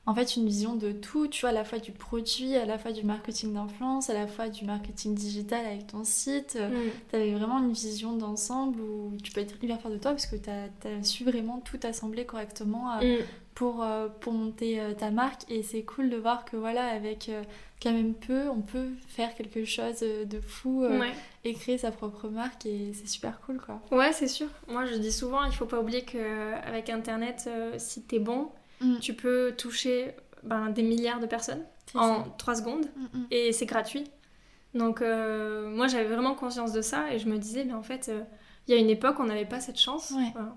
en fait une vision de tout, tu vois, à la fois du produit, à la fois du marketing d'influence, à la fois du marketing digital avec ton site. Mm. Tu avais vraiment une vision d'ensemble où tu peux être hyper fier de toi parce que tu as, su vraiment tout assembler correctement euh, mm. pour, euh, pour monter euh, ta marque. Et c'est cool de voir que voilà, avec quand même peu, on peut faire quelque chose de fou et créer sa propre marque et c'est super cool quoi. Ouais, c'est sûr. Moi je dis souvent, il faut pas oublier qu'avec Internet, si t'es bon, Mm. Tu peux toucher ben, des milliards de personnes en 3 secondes mm, mm. et c'est gratuit. Donc euh, moi j'avais vraiment conscience de ça et je me disais, mais en fait, euh, il y a une époque on n'avait pas cette chance.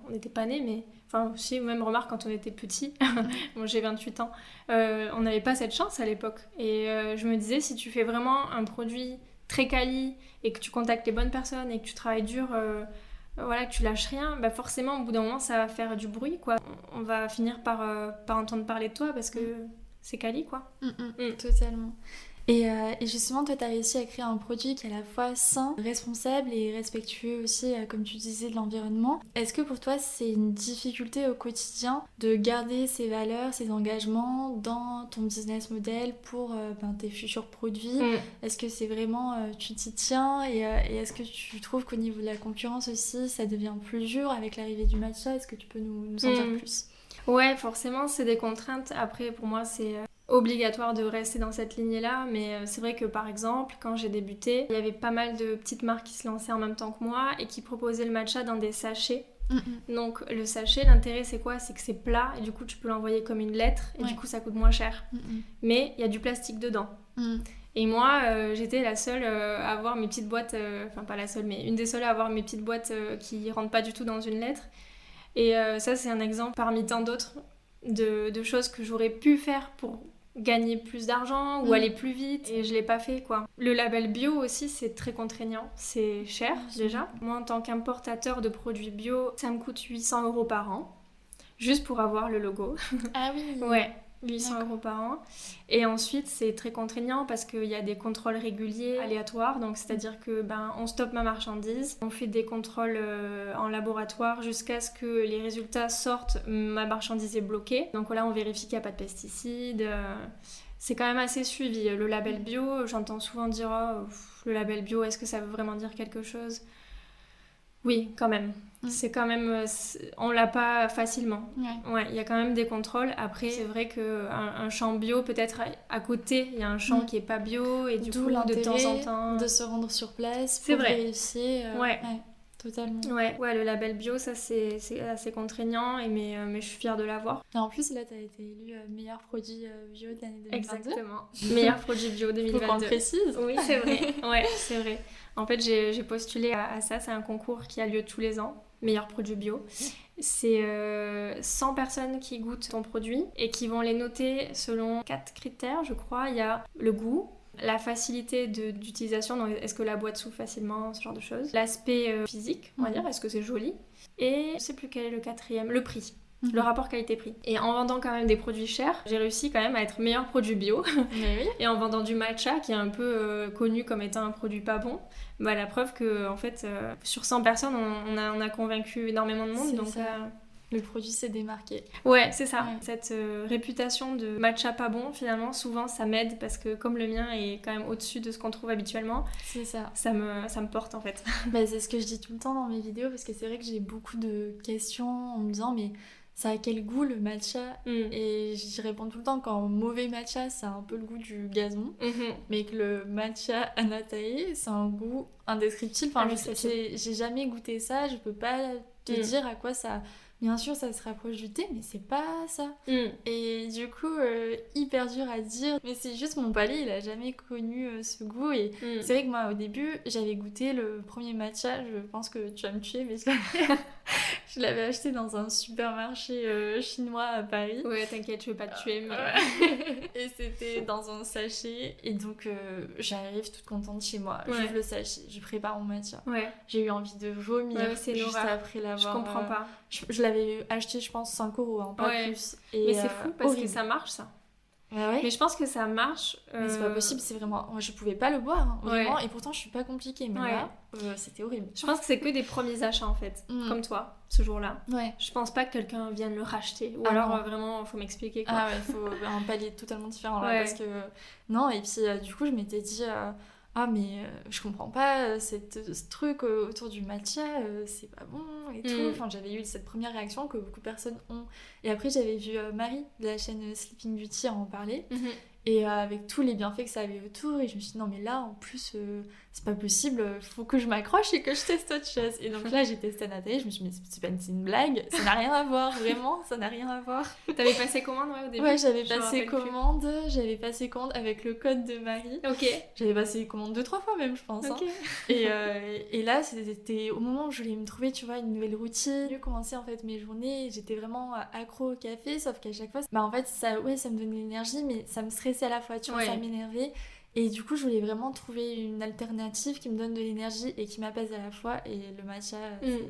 on n'était pas nés, mais enfin aussi même remarque quand on était petit, bon, j'ai 28 ans, euh, on n'avait pas cette chance à l'époque. Et je me disais, si tu fais vraiment un produit très quali et que tu contactes les bonnes personnes et que tu travailles dur voilà, que tu lâches rien, bah forcément, au bout d'un moment, ça va faire du bruit, quoi. On va finir par, euh, par entendre parler de toi parce que mm. c'est quali, quoi. Mm, mm. Totalement. Euh, et, justement, toi, tu as réussi à créer un produit qui est à la fois sain, responsable et respectueux aussi, euh, comme tu disais, de l'environnement. Est-ce que pour toi, c'est une difficulté au quotidien de garder ces valeurs, ces engagements dans ton business model pour euh, ben, tes futurs produits? Mm. Est-ce que c'est vraiment, tu t'y tiens et, est-ce que tu trouves qu'au niveau de la concurrence aussi, ça devient plus dur avec l'arrivée du matcha? Est-ce que tu peux nous, nous en dire mm. plus? Ouais, forcément, c'est des contraintes. Après, pour moi, c'est obligatoire de rester dans cette lignée-là, mais euh, c'est vrai que par exemple, quand j'ai débuté, il y avait pas mal de petites marques qui se lançaient en même temps que moi et qui proposaient le matcha dans des sachets. Donc le sachet, l'intérêt c'est quoi? C'est que c'est plat et du coup tu peux l'envoyer comme une lettre et du coup ça coûte moins cher. Mais il y a du plastique dedans. Mm. Et moi, euh, j'étais la seule euh, à avoir mes petites boîtes, enfin pas la seule, mais une des seules à avoir mes petites boîtes qui rentrent pas du tout dans une lettre. Et ça, c'est un exemple parmi tant d'autres de, de, choses que j'aurais pu faire pour gagner plus d'argent ou mm. aller plus vite et je l'ai pas fait quoi. Le label bio aussi c'est très contraignant, c'est cher déjà. Moi en tant qu'importateur de produits bio, ça me coûte 800 euros par an juste pour avoir le logo. Ah oui. ouais. 800 euros par an. Et ensuite, c'est très contraignant parce qu'il y a des contrôles réguliers aléatoires. Donc, c'est-à-dire que ben, on stoppe ma marchandise, on fait des contrôles euh, en laboratoire jusqu'à ce que les résultats sortent, ma marchandise est bloquée. Donc là, on vérifie qu'il n'y a pas de pesticides. Euh, c'est quand même assez suivi. Le label bio, j'entends souvent dire oh, le label bio, est-ce que ça veut vraiment dire quelque chose? Oui, quand même. C'est quand même, euh, on l'a pas facilement. Ouais, il y a quand même des contrôles. Après, c'est vrai que un, champ bio, peut-être à, côté, il y a un champ qui est pas bio et du coup, de temps en temps, de se rendre sur place pour vrai. vérifier. Euh, ouais. Totalement. Ouais, ouais, le label bio, ça c'est assez contraignant, et mais, euh, mais je suis fière de l'avoir. Et en plus, là, tu as été élu meilleur produit bio de l'année 2022. Exactement. meilleur produit bio 2022. Faut qu'on précise. Oui, c'est vrai. Ouais, c'est vrai. En fait, j'ai postulé à ça. C'est un concours qui a lieu tous les ans meilleur produit bio. C'est 100 euh, personnes qui goûtent ton produit et qui vont les noter selon quatre critères, je crois. Il y a le goût, la facilité d'utilisation, donc est-ce que la boîte s'ouvre facilement, ce genre de choses. L'aspect euh, physique, on va dire, est-ce que c'est joli? Et je sais plus quel est le quatrième, le prix. Mhm. Le rapport qualité-prix. Et en vendant quand même des produits chers, j'ai réussi quand même à être meilleur produit bio. Et en vendant du matcha, qui est un peu euh, connu comme étant un produit pas bon, bah, la preuve que en fait, euh, sur 100 personnes, on, a, on, a, convaincu énormément de monde. Donc, euh, le produit s'est démarqué. Ouais, c'est ça. Cette réputation de matcha pas bon, finalement, souvent ça m'aide parce que comme le mien est quand même au-dessus de ce qu'on trouve habituellement, c'est ça. Ça me, ça me porte en fait. Bah, c'est ce que je dis tout le temps dans mes vidéos parce que c'est vrai que j'ai beaucoup de questions en me disant mais ça a quel goût le matcha? Mm. Et j'y réponds tout le temps qu'en mauvais matcha, ça a un peu le goût du gazon, mm-hmm. mais que le matcha anatae, c'est un goût indescriptible. Enfin, ah j'ai jamais goûté ça, je peux pas te mm. dire à quoi ça. Bien sûr, ça se rapproche du thé, mais c'est pas ça. Mm. Et du coup, euh, hyper dur à dire. Mais c'est juste mon palais, il a jamais connu euh, ce goût. Et c'est vrai que moi, au début, j'avais goûté le premier matcha. Je pense que tu vas me tuer, mais Je l'avais acheté dans un supermarché euh, chinois à Paris. Ouais, t'inquiète, je vais pas te tuer. Mais... et c'était dans un sachet. Et donc, euh, j'arrive toute contente chez moi. Ouais. J'ouvre le sachet, je prépare mon matcha. Ouais, J'ai eu envie de vomir Ouais, juste l'horreur. après l'avoir. je comprends euh, pas. Je, je l'avais acheté, je pense, 5 euros, hein, pas Ouais. plus. Et, Mais c'est euh, fou parce horrible. que ça marche ça. Ouais. Mais je pense que ça marche. Mais c'est pas euh, possible, c'est vraiment. Moi, je pouvais pas le boire, hein, Ouais. vraiment. Et pourtant, je suis pas compliquée. Mais Ouais. là, euh, c'était horrible. Je pense que c'est que des premiers achats en fait, Mm. comme toi, ce jour-là. Ouais. Je pense pas que quelqu'un vienne le racheter. Ou Ah alors euh, vraiment, faut m'expliquer quoi. Ah ouais, faut un palier totalement différent là, parce que non et puis euh, du coup je m'étais dit euh, ah mais euh, je comprends pas euh, cette, ce truc euh, autour du matcha euh, c'est pas bon et tout Mm. enfin j'avais eu cette première réaction que beaucoup de personnes ont et après j'avais vu euh, Marie de la chaîne euh, Sleeping Beauty en parler Mhm. et euh, avec tous les bienfaits que ça avait autour et je me suis dit non mais là en plus euh, c'est pas possible faut que je m'accroche et que je teste autre chose et donc là j'ai testé Nathalie je me suis dit mais c'est pas une, blague ça n'a rien à voir vraiment ça n'a rien à voir T'avais passé commande ouais, au début? Ouais, j'avais passé commande, j'avais passé commande avec le code de Marie. Ok. J'avais passé commande deux, trois fois même, je pense. hein. Ok. Et, euh, et là, c'était au moment où je voulais me trouver, tu vois, une nouvelle routine, mieux commencer en fait mes journées. J'étais vraiment accro au café, sauf qu'à chaque fois, bah en fait, ça, ouais, ça me donnait l'énergie, mais ça me stressait à la fois, tu vois, Ouais. ça m'énervait. Et du coup, je voulais vraiment trouver une alternative qui me donne de l'énergie et qui m'apaise à la fois. Et le matcha, c'est-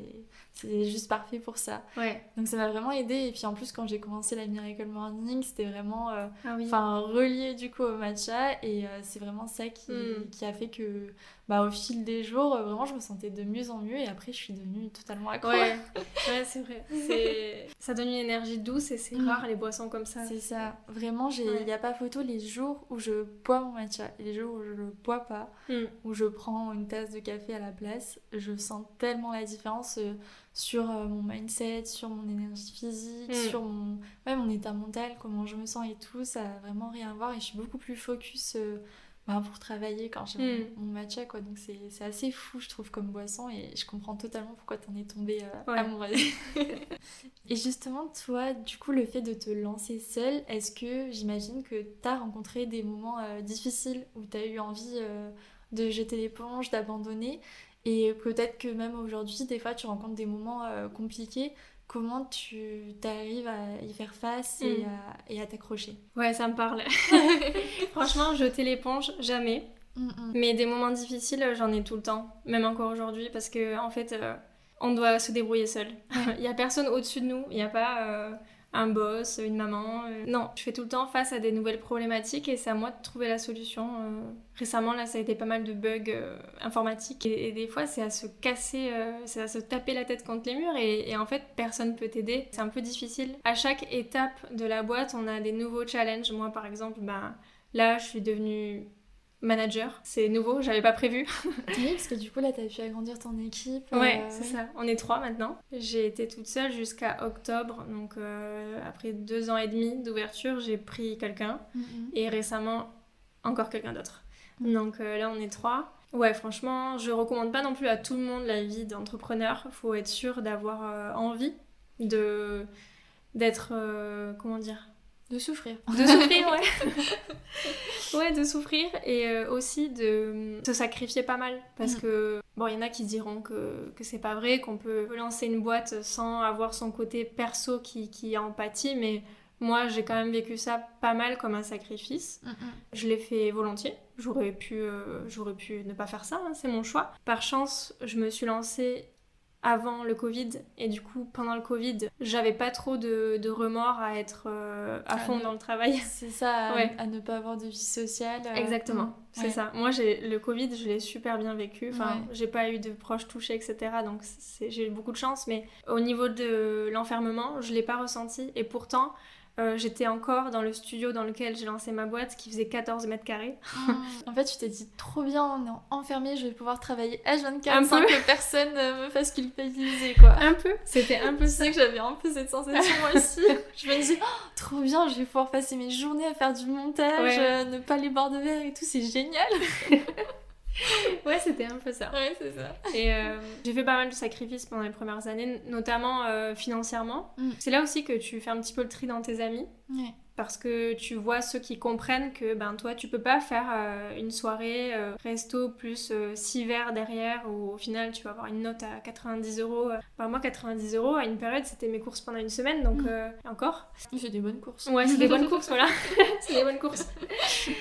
c'est juste parfait pour ça. Ouais. Donc ça m'a vraiment aidé. Et puis en plus, quand j'ai commencé la Miracle Morning, c'était vraiment euh, Ah oui. relié du coup au matcha. Et euh, c'est vraiment ça qui, Mm. qui a fait que bah, au fil des jours, euh, vraiment, je me sentais de mieux en mieux. Et après, je suis devenue totalement accro. Ouais, ouais c'est vrai. C'est... Ça donne une énergie douce et c'est rare les boissons comme ça. C'est ça. Vraiment, il Ouais. n'y a pas photo les jours où je bois mon matcha et les jours où je le bois pas, Mm. où je prends une tasse de café à la place. Je sens tellement la différence euh, sur euh, mon mindset, sur mon énergie physique, Mm. sur mon, ouais, mon état mental, comment je me sens et tout. Ça a vraiment rien à voir et je suis beaucoup plus focus euh, bah, pour travailler quand j'ai Mm. mon, mon matcha. Quoi. Donc c'est c'est assez fou, je trouve, comme boisson et je comprends totalement pourquoi t'en es tombée euh, Ouais. amoureuse. Et justement, toi, du coup, le fait de te lancer seule, est-ce que j'imagine que t'as rencontré des moments euh, difficiles où t'as eu envie euh, de jeter l'éponge, d'abandonner? Et peut-être que même aujourd'hui, des fois, tu rencontres des moments euh, compliqués. Comment tu t'arrives à y faire face et Mm. à, et à t'accrocher Ouais, ça me parle. Franchement, jeter l'éponge, jamais. Mm, mm. Mais des moments difficiles, j'en ai tout le temps, même encore aujourd'hui, parce que en fait, euh, on doit se débrouiller seul. Il y a personne au-dessus de nous, il n'y a pas euh, un boss, une maman. euh, Non, je fais tout le temps face à des nouvelles problématiques et c'est à moi de trouver la solution. euh. Récemment, là, ça a été pas mal de bugs euh, informatiques et, des fois, c'est à se casser, c'est à se taper la tête contre les murs et, en fait, personne peut t'aider. C'est un peu difficile. À chaque étape de la boîte, on a des nouveaux challenges. Moi, par exemple, ben, là, je suis devenue manager. C'est nouveau, j'avais pas prévu. Oui, parce que du coup, là, t'as pu agrandir ton équipe. Ouais, euh, c'est ça. On est trois maintenant. J'ai été toute seule jusqu'à octobre. Donc, euh, après deux ans et demi d'ouverture, j'ai pris quelqu'un. Mm, mm. Et récemment, encore quelqu'un d'autre. Mm. Donc euh, là, on est trois. Ouais, franchement, je recommande pas non plus à tout le monde la vie d'entrepreneur. Faut être sûr d'avoir envie de d'être comment dire De souffrir. de souffrir ouais ouais de souffrir et euh, aussi de se sacrifier pas mal parce Mhm. que bon il y en a qui diront que, que c'est pas vrai qu'on peut lancer une boîte sans avoir son côté perso qui, qui en pâtit mais moi j'ai quand même vécu ça pas mal comme un sacrifice Mm, mm. je l'ai fait volontiers j'aurais pu euh, j'aurais pu ne pas faire ça hein, c'est mon choix par chance je me suis lancée avant le Covid et du coup pendant le Covid j'avais pas trop de, de remords à être euh, à fond dans le travail C'est ça, à, Ouais. à ne pas avoir de vie sociale. euh, Exactement, c'est ouais. ça. Moi, j'ai le Covid, je l'ai super bien vécu. Enfin, Ouais. j'ai pas eu de proches touchés, etc. Donc, j'ai eu beaucoup de chance. Mais au niveau de l'enfermement, je l'ai pas ressenti. Et pourtant, euh, j'étais encore dans le studio dans lequel j'ai lancé ma boîte, qui faisait 14 mètres carrés. Mm. En fait, tu t'es dit trop bien, on est enfermé, je vais pouvoir travailler H24 Un sans que personne me fasse culpabiliser quoi. Un peu, c'était un peu ça. que j'avais un peu cette sensation moi aussi. Je me dis, Oh, trop bien, je vais pouvoir passer mes journées à faire du montage, Ouais. euh, ne pas les bords de verre et tout, c'est génial. Ouais, c'était un peu ça. Ouais, c'est ça. Et euh, j'ai fait pas mal de sacrifices pendant les premières années, notamment euh, financièrement. Mm. C'est là aussi que tu fais un petit peu le tri dans tes amis. Ouais. Parce que tu vois ceux qui comprennent que ben toi tu peux pas faire euh, une soirée euh, resto plus 6 verres derrière où au final tu vas avoir une note à 90 euros. Enfin, moi 90 euros à une période c'était mes courses pendant une semaine donc Mm. encore. J'ai des bonnes courses. Ouais c'est des bonnes courses voilà. c'est des bonnes courses.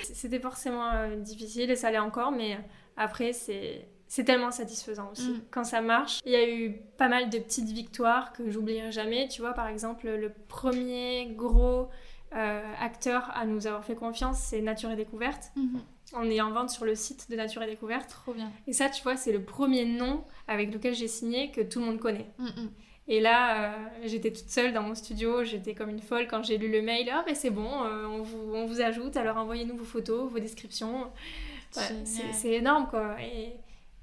C'était forcément euh, difficile et ça l'est encore mais après c'est c'est tellement satisfaisant aussi. Mm. Quand ça marche, il y a eu pas mal de petites victoires que j'oublierai jamais. Tu vois, par exemple, le premier gros euh, acteur à nous avoir fait confiance, c'est Nature et Découverte. Mhm. On est en vente sur le site de Nature et Découverte. Trop bien. Et ça, tu vois, c'est le premier nom avec lequel j'ai signé que tout le monde connaît. Mhm. Et là, euh, j'étais toute seule dans mon studio, j'étais comme une folle quand j'ai lu le mail. Ah, mais c'est bon, euh, on, vous, on vous ajoute, alors envoyez-nous vos photos, vos descriptions. Ouais, c'est c'est énorme, quoi. Et,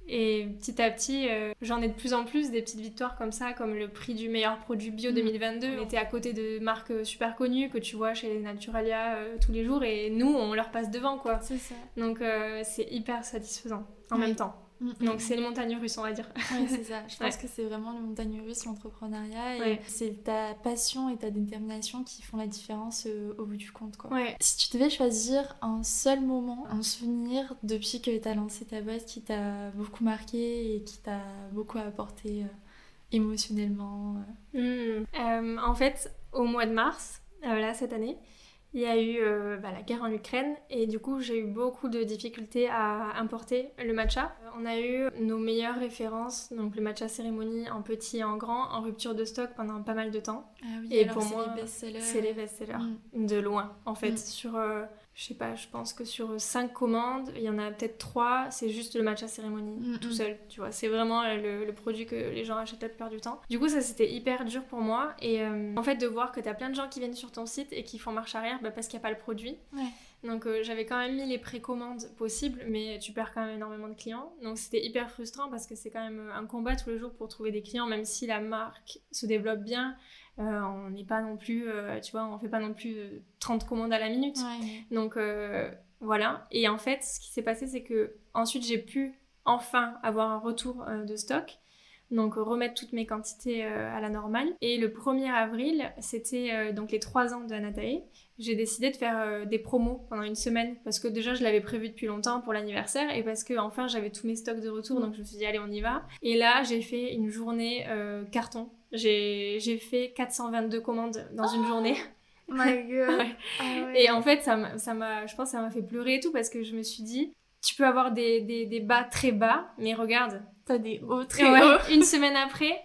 et petit à petit, euh, j'en ai de plus en plus des petites victoires comme ça, comme le prix du meilleur produit bio Mm. 2022. On était à côté de marques euh, super connues que tu vois chez Naturalia euh, tous les jours, et nous, on leur passe devant, quoi. C'est ça. Donc euh, c'est hyper satisfaisant en même temps. Donc c'est une montagne russe, on va dire. Ouais, c'est ça. Je pense Ouais. que c'est vraiment le montagne russe, l'entrepreneuriat. Et Ouais. c'est ta passion et ta détermination qui font la différence euh, au bout du compte. Quoi. Ouais. Si tu devais choisir un seul moment, un souvenir depuis que tu as lancé ta boîte qui t'a beaucoup marqué et qui t'a beaucoup apporté euh, émotionnellement. euh. Euh, en fait, au mois de mars, là, cette année, il y a eu euh, bah, la guerre en Ukraine et du coup, j'ai eu beaucoup de difficultés à importer le matcha. On a eu nos meilleures références, donc le matcha cérémonie en petit et en grand, en rupture de stock pendant pas mal de temps. Ah oui, Et alors pour c'est moi, les best-sellers. C'est les best-sellers. Mm. De loin, en fait. Mm. Sur, euh, je sais pas, je pense que sur 5 commandes, il y en a peut-être 3, c'est juste le matcha cérémonie, Mm, tout mm. seul, tu vois. C'est vraiment euh, le, le produit que les gens achètent la plupart du temps. Du coup, ça, c'était hyper dur pour moi. Et euh, en fait, de voir que t'as plein de gens qui viennent sur ton site et qui font marche arrière bah, parce qu'il n'y a pas le produit. Ouais. Donc, euh, j'avais quand même mis les précommandes possibles, mais tu perds quand même énormément de clients. Donc, c'était hyper frustrant parce que c'est quand même un combat tous les jours pour trouver des clients, même si la marque se développe bien. Euh, on n'est pas non plus, euh, tu vois, on fait pas non plus euh, 30 commandes à la minute. Ouais. Donc euh, voilà. Et en fait, ce qui s'est passé, c'est que ensuite j'ai pu enfin avoir un retour euh, de stock. Donc remettre toutes mes quantités euh, à la normale. Et le 1er avril, c'était euh, donc les 3 ans de Anatae. J'ai décidé de faire euh, des promos pendant une semaine parce que déjà je l'avais prévu depuis longtemps pour l'anniversaire et parce que enfin j'avais tous mes stocks de retour donc je me suis dit allez on y va. Et là j'ai fait une journée euh, carton. J'ai fait 422 commandes dans une journée. My God. Ouais. Ah ouais. Et en fait, ça m'a, ça m'a- je pense que ça m'a fait pleurer et tout parce que je me suis dit, tu peux avoir des, des, des bas très bas, mais regarde, T'as des hauts très Ouais, hauts. une semaine après,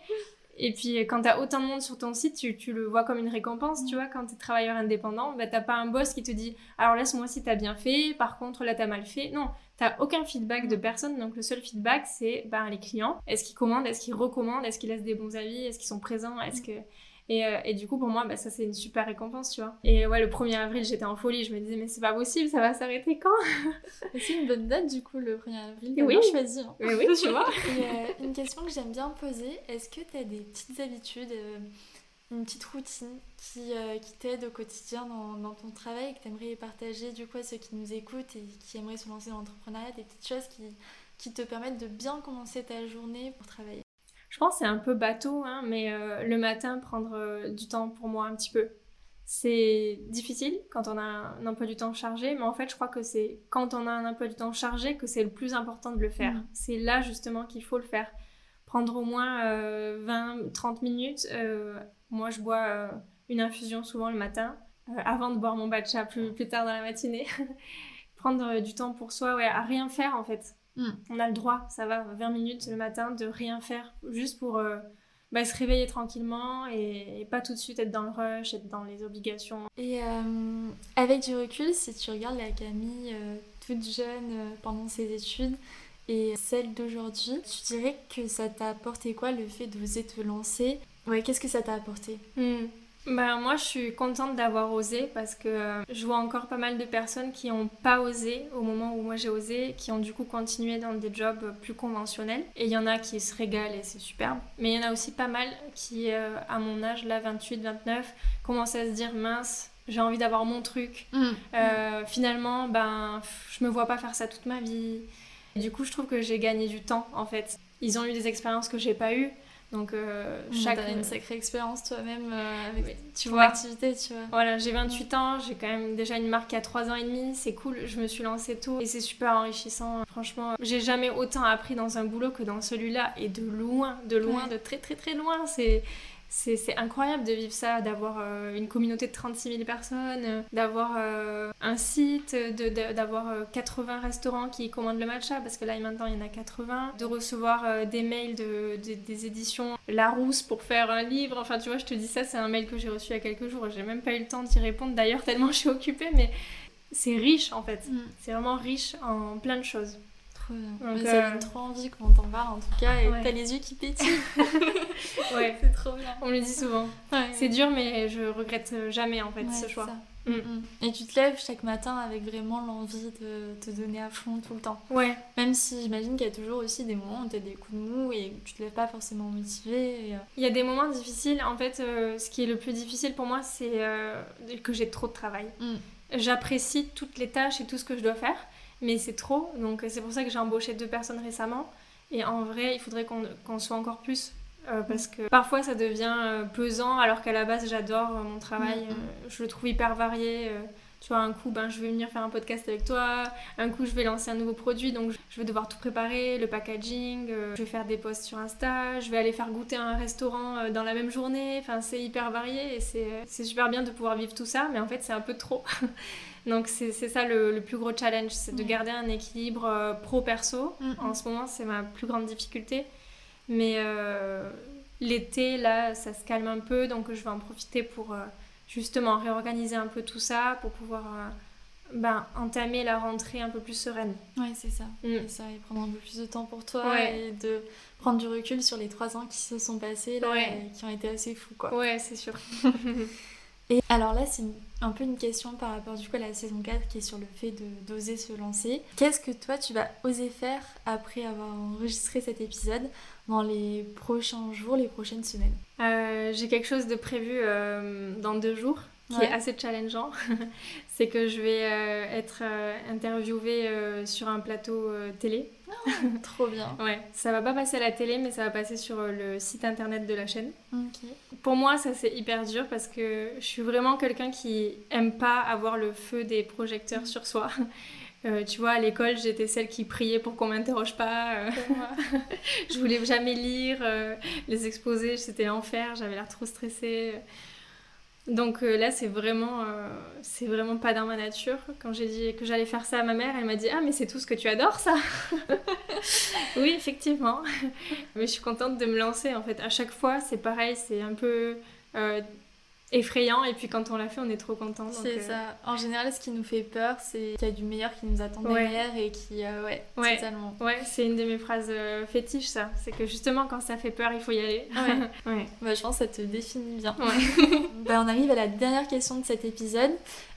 et puis quand t'as autant de monde sur ton site, tu, tu le vois comme une récompense, tu vois, quand t'es travailleur indépendant, bah t'as pas un boss qui te dit, alors là ce mois-ci t'as bien fait, par contre là t'as mal fait. Non, t'as aucun feedback de personne, donc le seul feedback c'est bah, les clients. Est-ce qu'ils commandent, est-ce qu'ils recommandent, est-ce qu'ils laissent des bons avis, est-ce qu'ils sont présents, est-ce que... Et, euh, et du coup, pour moi, bah, ça, c'est une super récompense, tu vois. Et ouais, le 1er avril, j'étais en folie. Je me disais, mais c'est pas possible, ça va s'arrêter quand? C'est une bonne date du coup, le 1er avril. Oui. Oui, choisi. hein. Mais oui, tu vois. Et, euh, une question que j'aime bien poser, est-ce que tu as des petites habitudes, euh, une petite routine qui, qui t'aide au quotidien dans, dans ton travail et que tu aimerais partager du coup à ceux qui nous écoutent et qui aimeraient se lancer dans l'entrepreneuriat, des petites choses qui, qui te permettent de bien commencer ta journée pour travailler? Je pense que c'est un peu bateau, hein, mais euh, le matin, prendre euh, du temps pour moi un petit peu. C'est difficile quand on a un emploi du temps chargé, mais en fait, je crois que c'est quand on a un emploi du temps chargé que c'est le plus important de le faire. Mhm. C'est là justement qu'il faut le faire. Prendre au moins 20-30 minutes. Euh, moi, je bois une infusion souvent le matin, avant de boire mon matcha plus, plus tard dans la matinée. Prendre du temps pour soi, ouais, à rien faire en fait. Mhm. On a le droit, ça va, 20 minutes le matin, de rien faire, juste pour euh, bah, se réveiller tranquillement et, et pas tout de suite être dans le rush, être dans les obligations. Et euh, avec du recul, si tu regardes la Camille euh, toute jeune pendant ses études et celle d'aujourd'hui, tu dirais que ça t'a apporté quoi le fait d'oser te lancer? Ouais, qu'est-ce que ça t'a apporté? Hmm. Ben, moi, je suis contente d'avoir osé parce que euh, je vois encore pas mal de personnes qui n'ont pas osé au moment où moi j'ai osé, qui ont du coup continué dans des jobs plus conventionnels. Et il y en a qui se régalent et c'est superbe. Mais il y en a aussi pas mal qui, euh, à mon âge, là, 28, 29, commencent à se dire mince, j'ai envie d'avoir mon truc. Euh, finalement, ben, je me vois pas faire ça toute ma vie. Et du coup, je trouve que j'ai gagné du temps en fait. Ils ont eu des expériences que j'ai pas eues. Donc, euh, chaque... chaque. une sacrée expérience toi-même euh, avec Oui, tu ton vois activité, tu vois. Voilà, j'ai 28 ans, j'ai quand même déjà une marque à 3 ans et demi, c'est cool, je me suis lancée tôt et c'est super enrichissant. Franchement, j'ai jamais autant appris dans un boulot que dans celui-là et de loin, de loin, de très très très loin. C'est. C'est c'est incroyable de vivre ça, d'avoir euh, une communauté de 36 000 personnes, euh, d'avoir euh, un site, d'avoir euh, 80 restaurants qui commandent le matcha, parce que là maintenant il y en a 80, de recevoir des mails de, de- des éditions Larousse pour faire un livre. Enfin, tu vois, je te dis ça, c'est un mail que j'ai reçu il y a quelques jours. J'ai même pas eu le temps d'y répondre d'ailleurs, tellement je suis occupée, mais c'est riche en fait. Mm, C'est vraiment riche en plein de choses. Donc, Mais ça euh, donne trop envie quand on t'en parle en tout cas et Ouais. t'as les yeux qui pétillent. Ouais, c'est trop bien. on me le dit souvent. C'est dur, mais je regrette jamais en fait ce choix. ça. Mm. Mm. Et tu te lèves chaque matin avec vraiment l'envie de te donner à fond tout le temps. Ouais, Même si j'imagine qu'il y a toujours aussi des moments où tu as des coups de mou et tu te lèves pas forcément motivé. et, euh, il y a des moments difficiles. En fait, euh, ce qui est le plus difficile pour moi, c'est euh, que j'ai trop de travail. Mm. J'apprécie toutes les tâches et tout ce que je dois faire, mais c'est trop. Donc c'est pour ça que j'ai embauché deux personnes récemment. Et en vrai, il faudrait qu'on soit encore plus. euh, parce que parfois ça devient euh, pesant alors qu'à la base j'adore euh, mon travail, Mm, mm. je le trouve hyper varié. Euh, tu vois, un coup ben, je vais venir faire un podcast avec toi, un coup je vais lancer un nouveau produit donc je vais devoir tout préparer, le packaging, euh, je vais faire des posts sur Insta, je vais aller faire goûter un restaurant euh, dans la même journée, enfin c'est hyper varié et c'est c'est super bien de pouvoir vivre tout ça mais en fait c'est un peu trop. donc c'est ça le, le plus gros challenge, c'est de Ouais. garder un équilibre euh, pro-perso. Mm, mm. En ce moment c'est ma plus grande difficulté. Mais euh, l'été, là, ça se calme un peu, donc je vais en profiter pour euh, justement réorganiser un peu tout ça, pour pouvoir euh, ben, entamer la rentrée un peu plus sereine. Ouais, c'est ça. Mm. Ça, et prendre un peu plus de temps pour toi Ouais. et de prendre du recul sur les trois ans qui se sont passés là Ouais. et qui ont été assez fous quoi. Ouais, c'est sûr. Et alors là, c'est un peu une question par rapport du coup à la saison 4 qui est sur le fait de d'oser se lancer. Qu'est-ce que toi tu vas oser faire après avoir enregistré cet épisode dans les prochains jours, les prochaines semaines Euh, J'ai quelque chose de prévu euh, dans deux jours qui Ouais. est assez challengeant. c'est que je vais euh, être interviewée sur un plateau télé. Trop bien. Ouais, ça va pas passer à la télé, mais ça va passer sur le site internet de la chaîne. Ok. Pour moi, ça c'est hyper dur parce que je suis vraiment quelqu'un qui aime pas avoir le feu des projecteurs sur soi. Euh, tu vois, à l'école, j'étais celle qui priait pour qu'on m'interroge pas. euh, je voulais jamais lire euh, les exposés, c'était l'enfer, j'avais l'air trop stressée. Donc euh, là, c'est vraiment, c'est vraiment pas dans ma nature. Quand j'ai dit que j'allais faire ça à ma mère, elle m'a dit Ah, mais c'est tout ce que tu adores, ça Oui, effectivement. mais je suis contente de me lancer en fait. À chaque fois, c'est pareil, c'est un peu effrayant. Et puis quand on l'a fait, on est trop content. C'est euh, ça. En général, ce qui nous fait peur, c'est qu'il y a du meilleur qui nous attend Ouais. derrière et qui, euh, ouais, Ouais. totalement. Ouais, c'est une de mes phrases euh, fétiches, ça. C'est que justement, quand ça fait peur, il faut y aller. Ouais. ouais. Bah, je pense que ça te définit bien. Ouais. Bah, on arrive à la dernière question de cet épisode,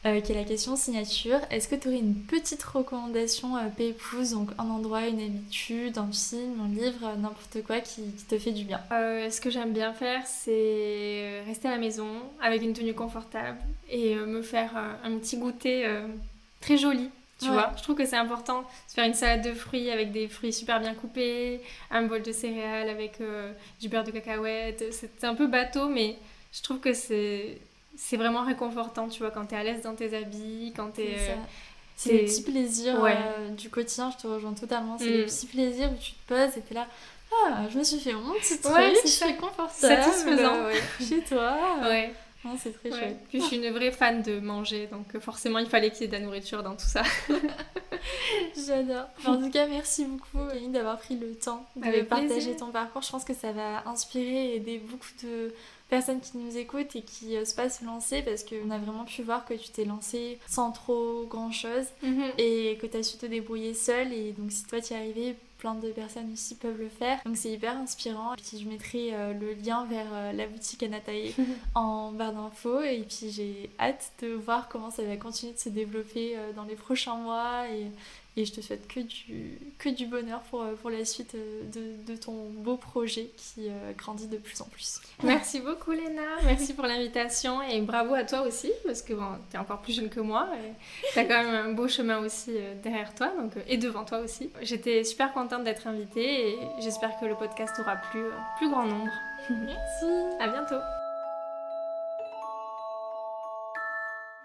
euh, qui est la question signature. Est-ce que tu aurais une petite recommandation euh, Pépouze, donc un endroit, une habitude, un film, un livre, euh, n'importe quoi qui, qui te fait du bien? Euh, ce que j'aime bien faire, c'est rester à la maison avec une tenue confortable et me faire un petit goûter très joli. Tu Ouais. vois, je trouve que c'est important. Se faire une salade de fruits avec des fruits super bien coupés, un bol de céréales avec du beurre de cacahuète. C'est un peu bateau, mais je trouve que c'est c'est vraiment réconfortant, tu vois, quand t'es à l'aise dans tes habits, quand t'es... C'est euh, les petits plaisirs Ouais. euh, du quotidien, je te rejoins totalement. C'est Mm. les petits plaisirs où tu te poses et t'es là. Ah, je me suis fait mon petit truc, Ouais, c'est confortable. Satisfaisant. ouais, chez toi. Ouais. Non, c'est très Ouais. chouette. Puis je suis une vraie fan de manger, donc euh, forcément il fallait qu'il y ait de la nourriture dans tout ça. J'adore. En tout cas, merci beaucoup, Camille, d'avoir pris le temps de Avec partager plaisir. ton parcours. Je pense que ça va inspirer et aider beaucoup de personnes qui nous écoutent et qui n'osent pas se lancer parce qu'on a vraiment pu voir que tu t'es lancée sans trop grand chose et que tu as su te débrouiller seule. Et donc, si toi tu y arrivé, plein de personnes aussi peuvent le faire. Donc, c'est hyper inspirant. Et puis, je mettrai euh, le lien vers euh, la boutique Anatae en barre d'infos. Et puis, j'ai hâte de voir comment ça va continuer de se développer euh, dans les prochains mois et, Et je te souhaite que du, que du bonheur pour, euh, pour la suite euh, de, de ton beau projet qui euh, grandit de plus en plus. Merci beaucoup Léna, merci pour l'invitation et bravo à toi aussi parce que bon, tu es encore plus jeune que moi et tu as quand même un beau chemin aussi derrière toi donc, et devant toi aussi. J'étais super contente d'être invitée et j'espère que le podcast aura plu plus grand nombre. Merci. À bientôt.